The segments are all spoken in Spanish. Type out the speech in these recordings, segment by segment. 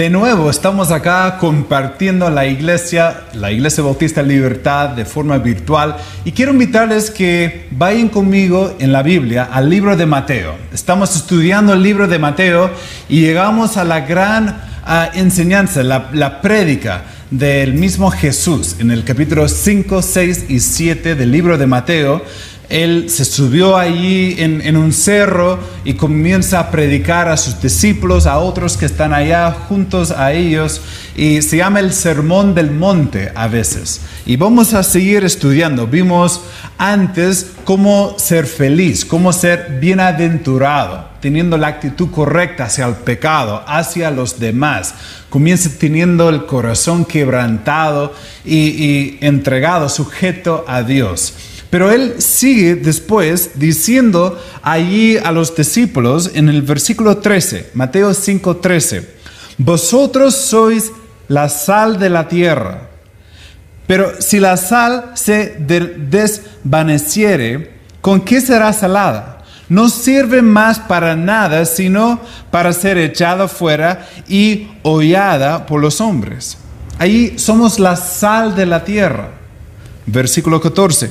De nuevo, estamos acá compartiendo la iglesia, la Iglesia Bautista Libertad de forma virtual y quiero invitarles que vayan conmigo en la Biblia al libro de Mateo. Estamos estudiando el libro de Mateo y llegamos a la gran ah, enseñanza, la, la prédica del mismo Jesús en el capítulo 5, 6 y 7 del libro de Mateo él se subió allí en, un cerro y comienza a predicar a sus discípulos, a otros que están allá juntos a ellos, y se llama el Sermón del Monte a veces. Y vamos a seguir estudiando. Vimos antes cómo ser feliz, cómo ser bienaventurado, teniendo la actitud correcta hacia el pecado, hacia los demás. Comienza teniendo el corazón quebrantado y, entregado, sujeto a Dios. Pero él sigue después diciendo allí a los discípulos en el versículo 13, Mateo 5:13, vosotros sois la sal de la tierra, pero si la sal se desvaneciere, ¿con qué será salada? No sirve más para nada, sino para ser echada fuera y hollada por los hombres. Ahí somos la sal de la tierra. Versículo 14.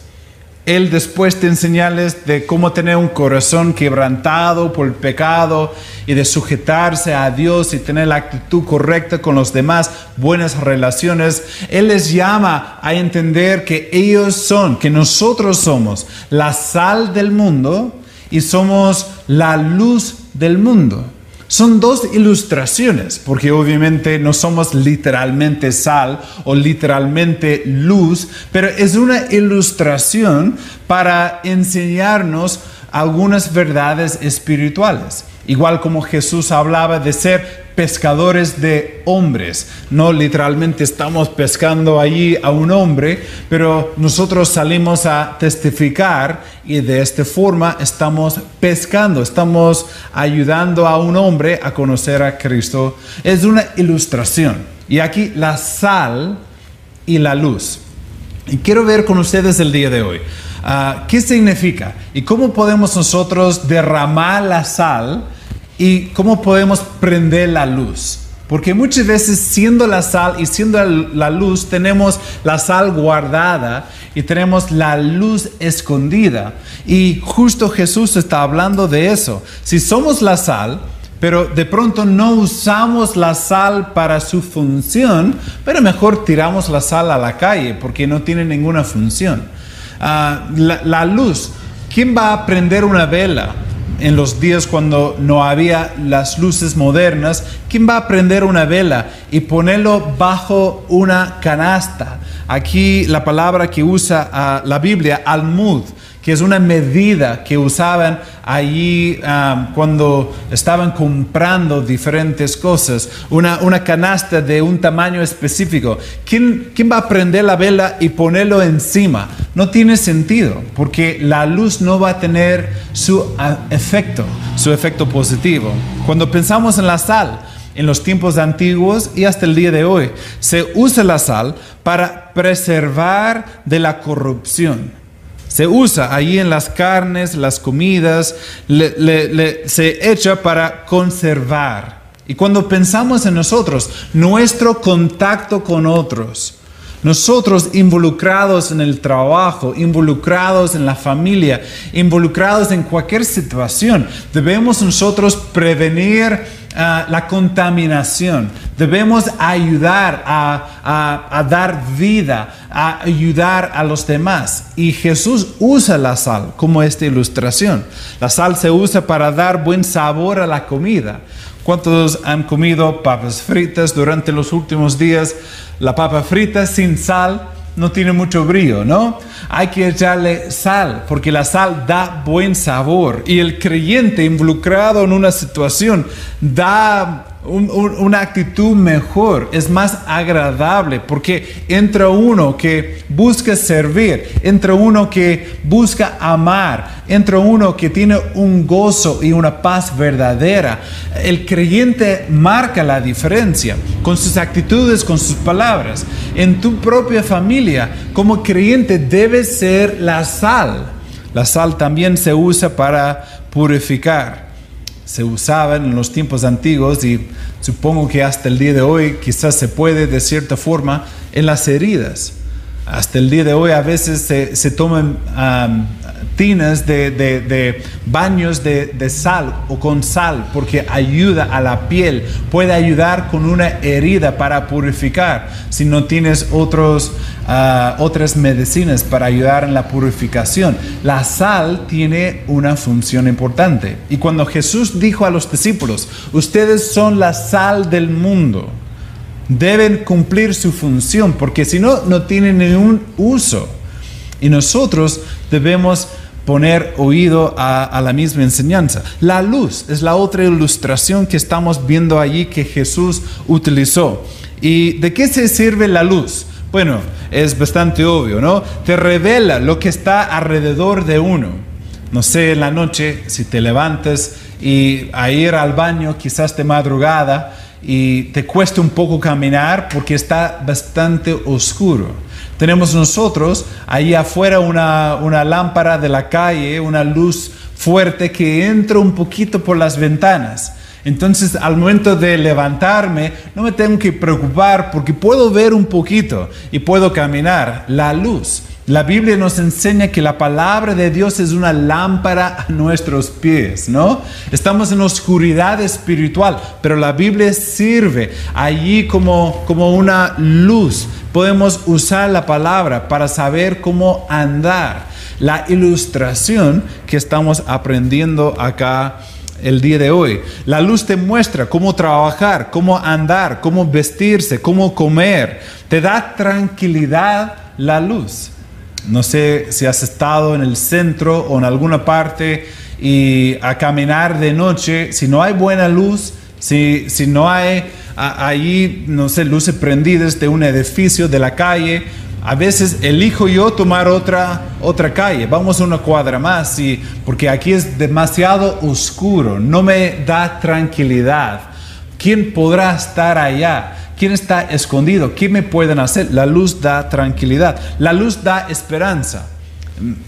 Él después de enseñarles de cómo tener un corazón quebrantado por el pecado y de sujetarse a Dios y tener la actitud correcta con los demás, buenas relaciones, Él les llama a entender que ellos son, que nosotros somos la sal del mundo y somos la luz del mundo. Son dos ilustraciones, porque obviamente no somos literalmente sal o literalmente luz, pero es una ilustración para enseñarnos algunas verdades espirituales. Igual como Jesús hablaba de ser pescadores de hombres. No literalmente estamos pescando allí a un hombre, pero nosotros salimos a testificar y de esta forma estamos pescando, estamos ayudando a un hombre a conocer a Cristo. Es una ilustración. Y aquí la sal y la luz. Y quiero ver con ustedes el día de hoy. Ah, ¿Qué significa? ¿Y cómo podemos nosotros derramar la sal y cómo podemos prender la luz? Porque muchas veces siendo la sal y siendo la luz tenemos la sal guardada y tenemos la luz escondida. Y justo Jesús está hablando de eso. Si somos la sal, pero de pronto no usamos la sal para su función, pero mejor tiramos la sal a la calle porque no tiene ninguna función. Ah, la, luz. ¿Quién va a prender una vela? En los días cuando no había las luces modernas, ¿quién va a prender una vela y ponerlo bajo una canasta? Aquí la palabra que usa ah, la Biblia, almud, que es una medida que usaban allí cuando estaban comprando diferentes cosas, una, una, canasta de un tamaño específico. ¿Quién, ¿Quién va a prender la vela y ponerlo encima? No tiene sentido, porque la luz no va a tener su ah, efecto, su efecto positivo. Cuando pensamos en la sal, en los tiempos antiguos y hasta el día de hoy, se usa la sal para preservar de la corrupción se usa ahí en las carnes, las comidas, se echa para conservar. Y cuando pensamos en nosotros, nuestro contacto con otros, nosotros involucrados en el trabajo, involucrados en la familia, involucrados en cualquier situación, debemos nosotros prevenir Ah, la contaminación. Debemos ayudar a, a, dar vida, a ayudar a los demás. Y Jesús usa la sal como esta ilustración. La sal se usa para dar buen sabor a la comida. ¿Cuántos han comido papas fritas durante los últimos días? La papa frita sin sal no tiene mucho brillo, ¿no? Hay que echarle sal, porque la sal da buen sabor. Y el creyente involucrado en una situación da una actitud mejor, es más agradable, porque entra uno que busca servir, entra uno que busca amar, entra uno que tiene un gozo y una paz verdadera. El creyente marca la diferencia con sus actitudes, con sus palabras. En tu propia familia, como creyente, debes ser la sal. La sal también se usa para purificar se usaban en los tiempos antiguos y supongo que hasta el día de hoy quizás se puede de cierta forma en las heridas. Hasta el día de hoy a veces se, toman de, baños de, sal o con sal porque ayuda a la piel, puede ayudar con una herida para purificar si no tienes otros, ah, otras medicinas para ayudar en la purificación. La sal tiene una función importante y cuando Jesús dijo a los discípulos, ustedes son la sal del mundo, deben cumplir su función porque si no, no tienen ningún uso. Y nosotros debemos poner oído a, la misma enseñanza. La luz es la otra ilustración que estamos viendo allí que Jesús utilizó. ¿Y de qué se sirve la luz? Bueno, es bastante obvio, ¿no? Te revela lo que está alrededor de uno. No sé, en la noche, si te levantas y a ir al baño, quizás de madrugada, y te cuesta un poco caminar porque está bastante oscuro. Tenemos nosotros ahí afuera una, una lámpara de la calle, una luz fuerte que entra un poquito por las ventanas. Entonces al momento de levantarme no me tengo que preocupar porque puedo ver un poquito y puedo caminar. La luz. La Biblia nos enseña que la palabra de Dios es una lámpara a nuestros pies, ¿no? Estamos en oscuridad espiritual, pero la Biblia sirve allí como, como una luz. Podemos usar la palabra para saber cómo andar. La ilustración que estamos aprendiendo acá el día de hoy. La luz te muestra cómo trabajar, cómo andar, cómo vestirse, cómo comer. Te da tranquilidad la luz. No sé si has estado en el centro o en alguna parte y a caminar de noche, si no hay buena luz, si, si no hay ahí, no sé, luces prendidas de un edificio, de la calle, a veces elijo yo tomar otra, otra calle, vamos a una cuadra más, y, porque aquí es demasiado oscuro, no me da tranquilidad. ¿Quién podrá estar allá? ¿Quién está escondido? ¿Qué me pueden hacer? La luz da tranquilidad. La luz da esperanza.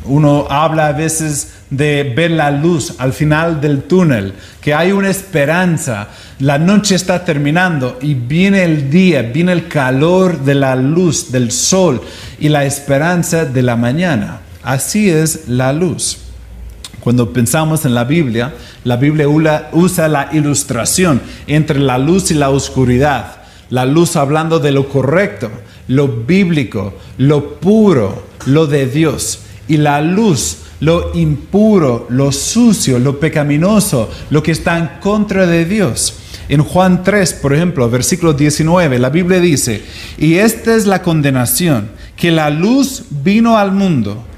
Uno habla a veces de ver la luz al final del túnel, que hay una esperanza. La noche está terminando y viene el día, viene el calor de la luz, del sol y la esperanza de la mañana. Así es la luz. Cuando pensamos en la Biblia, la Biblia usa la ilustración entre la luz y la oscuridad la luz hablando de lo correcto, lo bíblico, lo puro, lo de Dios. Y la luz, lo impuro, lo sucio, lo pecaminoso, lo que está en contra de Dios. En Juan 3, por ejemplo, versículo 19, la Biblia dice, y esta es la condenación, que la luz vino al mundo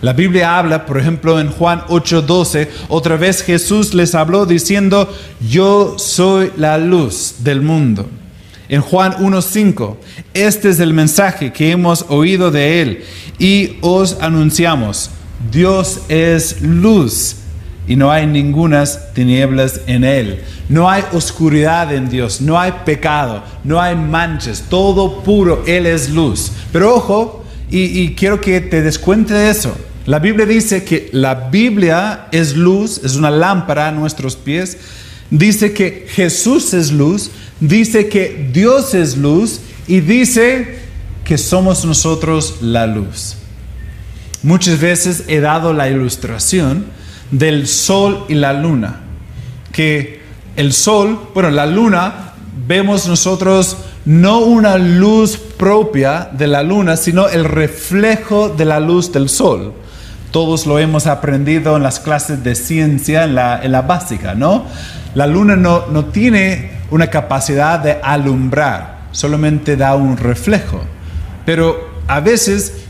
La Biblia habla, por ejemplo, en Juan 8:12, otra vez Jesús les habló diciendo, yo soy la luz del mundo. En Juan 1:5, este es el mensaje que hemos oído de él y os anunciamos, Dios es luz y no hay ningunas tinieblas en él. No hay oscuridad en Dios, no hay pecado, no hay manchas, todo puro, Él es luz. Pero ojo, y, quiero que te des cuenta de eso. La Biblia dice que la Biblia es luz, es una lámpara a nuestros pies. Dice que Jesús es luz, dice que Dios es luz y dice que somos nosotros la luz. Muchas veces he dado la ilustración del sol y la luna, que el sol, bueno, la luna vemos nosotros no una luz propia de la luna, sino el reflejo de la luz del sol. Todos lo hemos aprendido en las clases de ciencia, en la, básica, ¿no? La luna no, no tiene una capacidad de alumbrar, solamente da un reflejo. Pero a veces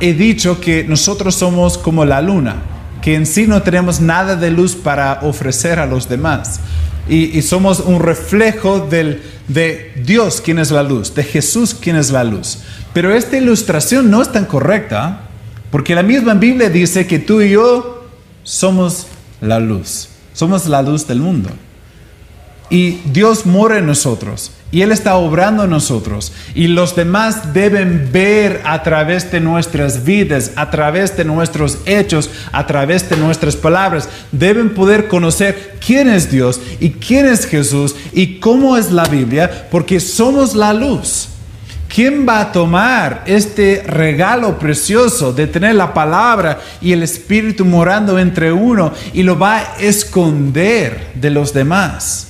he dicho que nosotros somos como la luna, que en sí no tenemos nada de luz para ofrecer a los demás. Y, somos un reflejo de Dios, quien es la luz, de Jesús, quien es la luz. Pero esta ilustración no es tan correcta, porque la misma Biblia dice que tú y yo somos la luz, somos la luz del mundo. Y Dios mora en nosotros. Y Él está obrando en nosotros. Y los demás deben ver a través de nuestras vidas, a través de nuestros hechos, a través de nuestras palabras. Deben poder conocer quién es Dios y quién es Jesús y cómo es la Biblia, porque somos la luz. ¿Quién va a tomar este regalo precioso de tener la palabra y el Espíritu morando entre uno y lo va a esconder de los demás?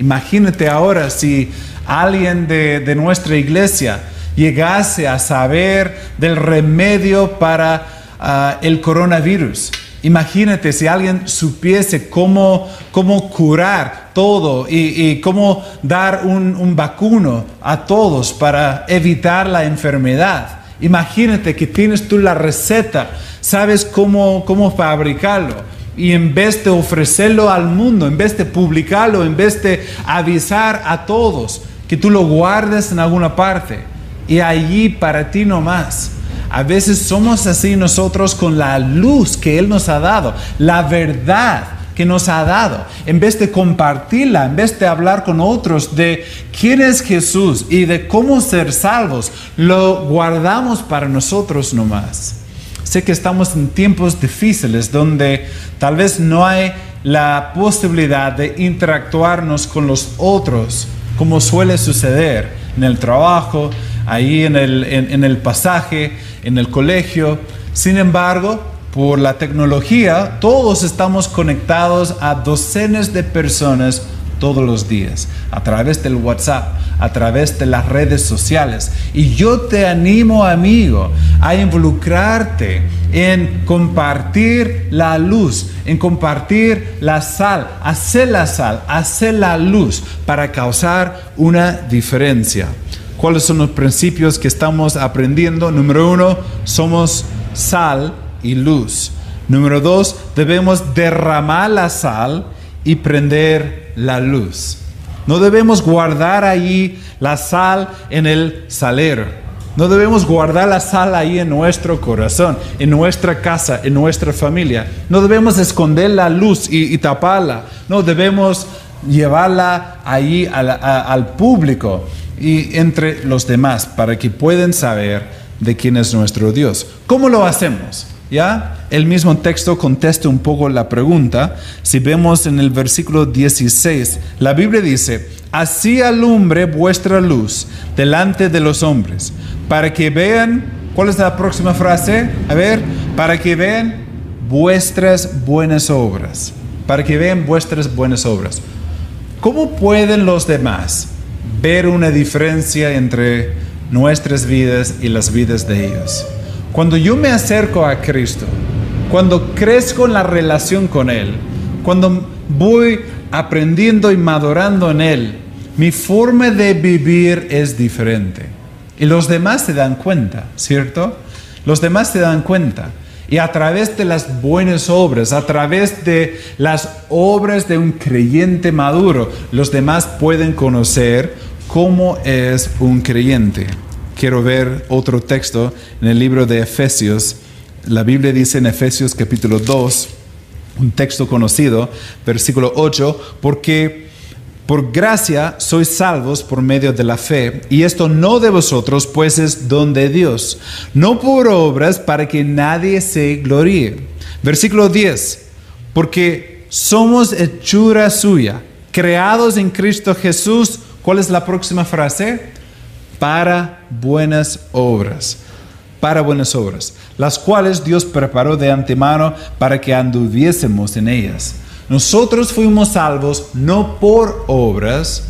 Imagínate ahora si alguien de, nuestra iglesia llegase a saber del remedio para ah, el coronavirus. Imagínate si alguien supiese cómo, cómo curar todo y, cómo dar un, vacuno a todos para evitar la enfermedad. Imagínate que tienes tú la receta, sabes cómo, cómo fabricarlo y en vez de ofrecerlo al mundo, en vez de publicarlo, en vez de avisar a todos, que tú lo guardes en alguna parte y allí para ti nomás. A veces somos así nosotros con la luz que Él nos ha dado, la verdad que nos ha dado. En vez de compartirla, en vez de hablar con otros de quién es Jesús y de cómo ser salvos, lo guardamos para nosotros nomás. Sé que estamos en tiempos difíciles donde tal vez no hay la posibilidad de interactuarnos con los otros como suele suceder en el trabajo, ahí en el, en, el pasaje, en el colegio. Sin embargo, por la tecnología, todos estamos conectados a docenas de personas todos los días, a través del WhatsApp, a través de las redes sociales. Y yo te animo, amigo, a involucrarte en compartir la luz, en compartir la sal, hacer la sal, hacer la luz para causar una diferencia. ¿Cuáles son los principios que estamos aprendiendo? Número uno, somos sal y luz. Número dos, debemos derramar la sal y prender la luz. No debemos guardar ahí la sal en el salero. No debemos guardar la sal ahí en nuestro corazón, en nuestra casa, en nuestra familia. No debemos esconder la luz y, taparla. No debemos llevarla ahí al público y entre los demás para que puedan saber de quién es nuestro Dios. ¿Cómo lo hacemos? ¿Ya? El mismo texto contesta un poco la pregunta. Si vemos en el versículo 16, la Biblia dice, así alumbre vuestra luz delante de los hombres, para que vean, ¿cuál es la próxima frase? A ver, para que vean vuestras buenas obras, para que vean vuestras buenas obras. ¿Cómo pueden los demás ver una diferencia entre nuestras vidas y las vidas de ellos? Cuando yo me acerco a Cristo, cuando crezco en la relación con Él, cuando voy aprendiendo y madurando en Él, mi forma de vivir es diferente. Y los demás se dan cuenta, ¿cierto? Los demás se dan cuenta. Y a través de las buenas obras, a través de las obras de un creyente maduro, los demás pueden conocer cómo es un creyente quiero ver otro texto en el libro de Efesios. La Biblia dice en Efesios capítulo 2, un texto conocido, versículo 8, porque por gracia sois salvos por medio de la fe, y esto no de vosotros, pues es don de Dios, no por obras para que nadie se gloríe. Versículo 10, porque somos hechura suya, creados en Cristo Jesús. ¿Cuál es la próxima frase? para buenas obras, para buenas obras, las cuales Dios preparó de antemano para que anduviésemos en ellas. Nosotros fuimos salvos no por obras,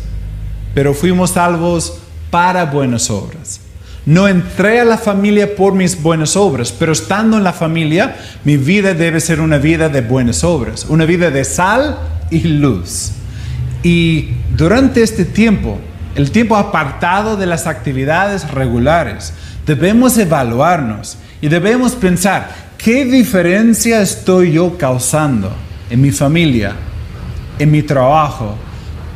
pero fuimos salvos para buenas obras. No entré a la familia por mis buenas obras, pero estando en la familia, mi vida debe ser una vida de buenas obras, una vida de sal y luz. Y durante este tiempo, el tiempo apartado de las actividades regulares, debemos evaluarnos y debemos pensar, ¿qué diferencia estoy yo causando en mi familia, en mi trabajo?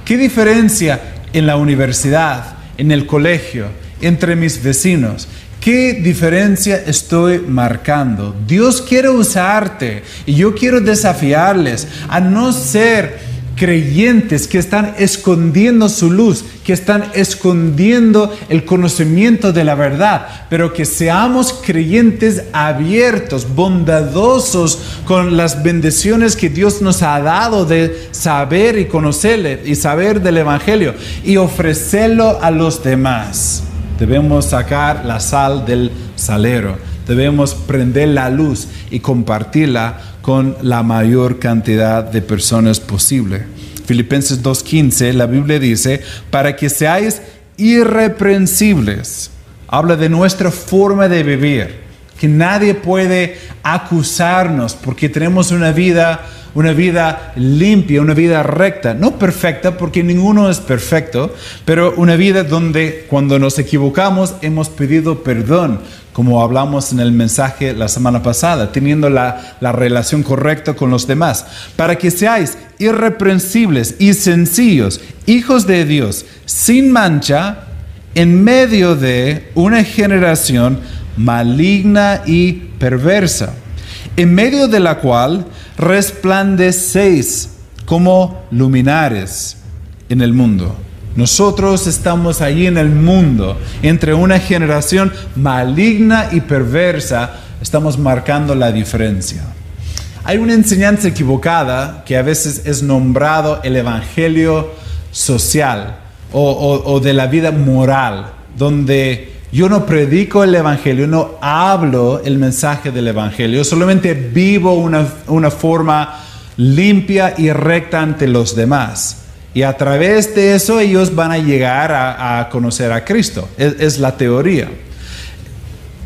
¿Qué diferencia en la universidad, en el colegio, entre mis vecinos? ¿Qué diferencia estoy marcando? Dios quiere usarte y yo quiero desafiarles a no ser creyentes que están escondiendo su luz, que están escondiendo el conocimiento de la verdad, pero que seamos creyentes abiertos, bondadosos con las bendiciones que Dios nos ha dado de saber y conocerle y saber del Evangelio y ofrecerlo a los demás. Debemos sacar la sal del salero, debemos prender la luz y compartirla con la mayor cantidad de personas posible. Filipenses 2.15, la Biblia dice, para que seáis irreprensibles. Habla de nuestra forma de vivir, que nadie puede acusarnos porque tenemos una vida una vida limpia, una vida recta, no perfecta porque ninguno es perfecto, pero una vida donde cuando nos equivocamos hemos pedido perdón, como hablamos en el mensaje la semana pasada, teniendo la, la relación correcta con los demás, para que seáis irreprensibles y sencillos, hijos de Dios, sin mancha, en medio de una generación maligna y perversa, en medio de la cual resplandecéis como luminares en el mundo. Nosotros estamos allí en el mundo, entre una generación maligna y perversa, estamos marcando la diferencia. Hay una enseñanza equivocada que a veces es nombrado el evangelio social o, o de la vida moral, donde yo no predico el Evangelio, no hablo el mensaje del Evangelio, solamente vivo una, una forma limpia y recta ante los demás. Y a través de eso ellos van a llegar a, conocer a Cristo. Es, es, la teoría.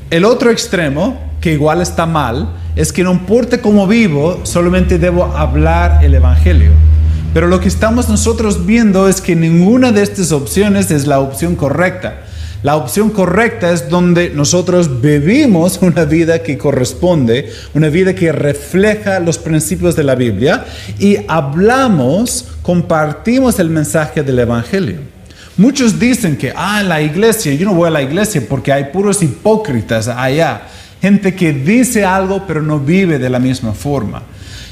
El otro extremo, que igual está mal, es que no importa cómo vivo, solamente debo hablar el Evangelio. Pero lo que estamos nosotros viendo es que ninguna de estas opciones es la opción correcta. La opción correcta es donde nosotros vivimos una vida que corresponde, una vida que refleja los principios de la Biblia y hablamos, compartimos el mensaje del Evangelio. Muchos dicen que, ah, la iglesia, yo no voy a la iglesia porque hay puros hipócritas allá, gente que dice algo pero no vive de la misma forma.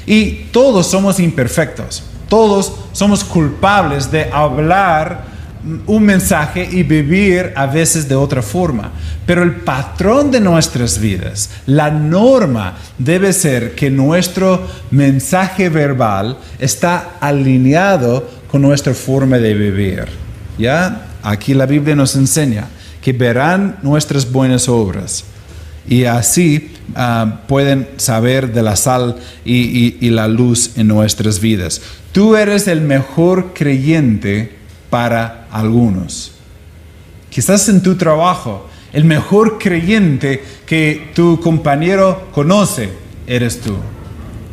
Y todos somos imperfectos, todos somos culpables de hablar un mensaje y vivir a veces de otra forma. Pero el patrón de nuestras vidas, la norma debe ser que nuestro mensaje verbal está alineado con nuestra forma de vivir. ¿Ya? Aquí la Biblia nos enseña que verán nuestras buenas obras y así ah, pueden saber de la sal y la luz en nuestras vidas. Tú eres el mejor creyente para algunos. Quizás en tu trabajo, el mejor creyente que tu compañero conoce eres tú.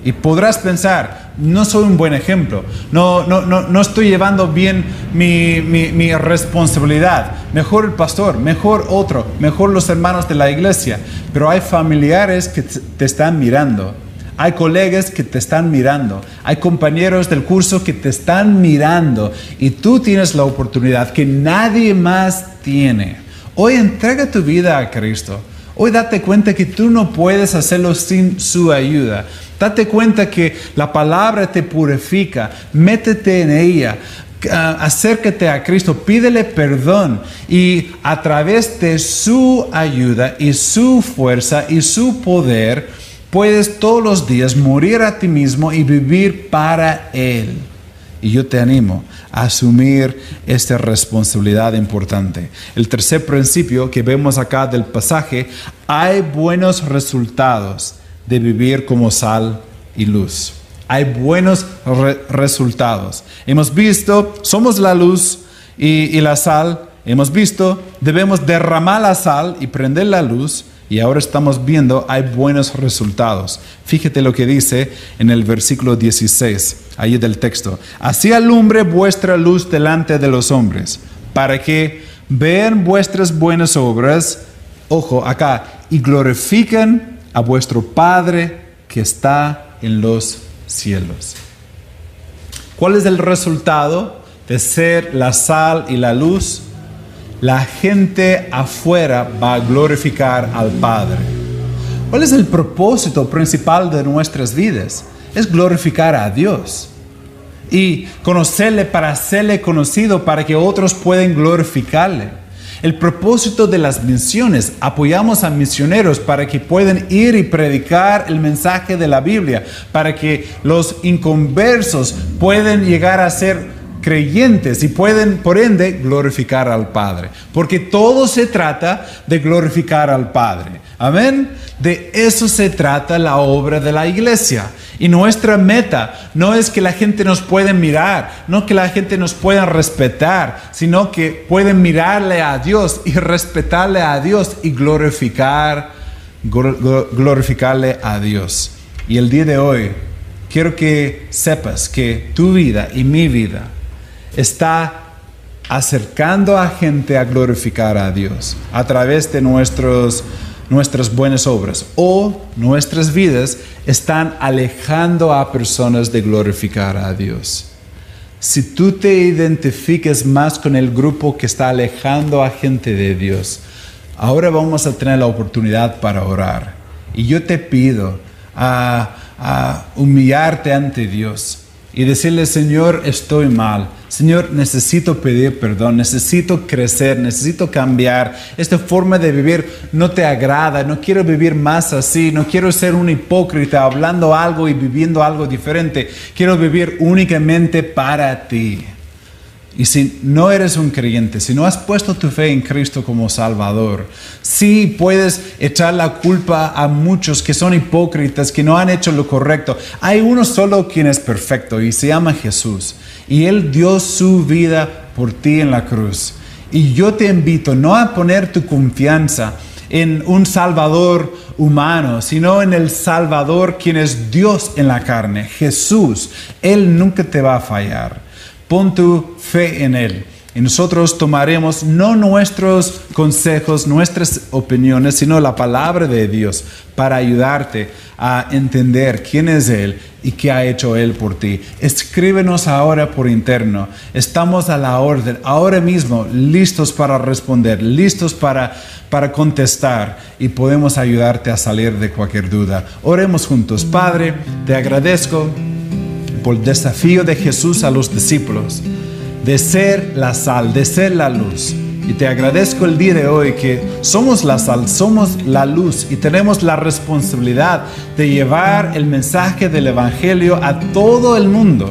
Y podrás pensar, no soy un buen ejemplo, no, no, no, no estoy llevando bien mi, mi, mi, responsabilidad. Mejor el pastor, mejor otro, mejor los hermanos de la iglesia. Pero hay familiares que te están mirando hay colegas que te están mirando, hay compañeros del curso que te están mirando y tú tienes la oportunidad que nadie más tiene. Hoy entrega tu vida a Cristo. Hoy date cuenta que tú no puedes hacerlo sin su ayuda. Date cuenta que la palabra te purifica. Métete en ella. Ah, acércate a Cristo, pídele perdón y a través de su ayuda y su fuerza y su poder, puedes todos los días morir a ti mismo y vivir para Él. Y yo te animo a asumir esta responsabilidad importante. El tercer principio que vemos acá del pasaje, hay buenos resultados de vivir como sal y luz. Hay buenos resultados. Hemos visto, somos la luz y, y la sal hemos visto, debemos derramar la sal y prender la luz y ahora estamos viendo hay buenos resultados. Fíjate lo que dice en el versículo 16, ahí del texto. Así alumbre vuestra luz delante de los hombres, para que vean vuestras buenas obras, ojo acá, y glorifiquen a vuestro Padre que está en los cielos. ¿Cuál es el resultado de ser la sal y la luz? La gente afuera va a glorificar al Padre. ¿Cuál es el propósito principal de nuestras vidas? Es glorificar a Dios y conocerle para hacerle conocido para que otros puedan glorificarle. El propósito de las misiones, apoyamos a misioneros para que puedan ir y predicar el mensaje de la Biblia, para que los inconversos puedan llegar a ser creyentes y pueden, por ende, glorificar al Padre. Porque todo se trata de glorificar al Padre. Amén. De eso se trata la obra de la iglesia. Y nuestra meta no es que la gente nos pueda mirar, no que la gente nos pueda respetar, sino que pueden mirarle a Dios y respetarle a Dios y glorificar, glorificarle a Dios. Y el día de hoy quiero que sepas que tu vida y mi vida está acercando a gente a glorificar a Dios a través de nuestros, nuestras buenas obras o nuestras vidas están alejando a personas de glorificar a Dios. Si tú te identificas más con el grupo que está alejando a gente de Dios, ahora vamos a tener la oportunidad para orar. Y yo te pido a, a humillarte ante Dios y decirle, Señor, estoy mal. Señor, necesito pedir perdón, necesito crecer, necesito cambiar. Esta forma de vivir no te agrada, no quiero vivir más así, no quiero ser un hipócrita hablando algo y viviendo algo diferente. Quiero vivir únicamente para ti. Y si no eres un creyente, si no has puesto tu fe en Cristo como Salvador, sí puedes echar la culpa a muchos que son hipócritas, que no han hecho lo correcto. Hay uno solo quien es perfecto y se llama Jesús. Y Él dio su vida por ti en la cruz. Y yo te invito no a poner tu confianza en un Salvador humano, sino en el Salvador quien es Dios en la carne, Jesús. Él nunca te va a fallar. Pon tu fe en Él. Y nosotros tomaremos no nuestros consejos, nuestras opiniones, sino la palabra de Dios para ayudarte a entender quién es Él y qué ha hecho Él por ti. Escríbenos ahora por interno. Estamos a la orden, ahora mismo, listos para responder, listos para, para contestar y podemos ayudarte a salir de cualquier duda. Oremos juntos. Padre, te agradezco por desafío de Jesús a los discípulos, de ser la sal, de ser la luz. Y te agradezco el día de hoy que somos la sal, somos la luz y tenemos la responsabilidad de llevar el mensaje del Evangelio a todo el mundo,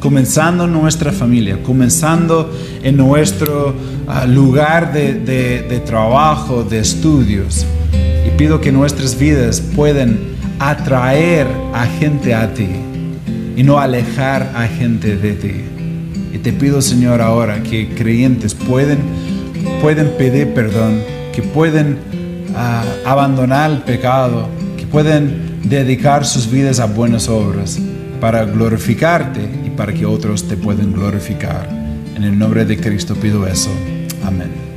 comenzando en nuestra familia, comenzando en nuestro ah, lugar de, de trabajo, de estudios. Y pido que nuestras vidas puedan atraer a gente a ti y no alejar a gente de ti. Y te pido, Señor, ahora que creyentes pueden, pueden pedir perdón, que pueden ah, abandonar el pecado, que pueden dedicar sus vidas a buenas obras para glorificarte y para que otros te puedan glorificar. En el nombre de Cristo pido eso. Amén.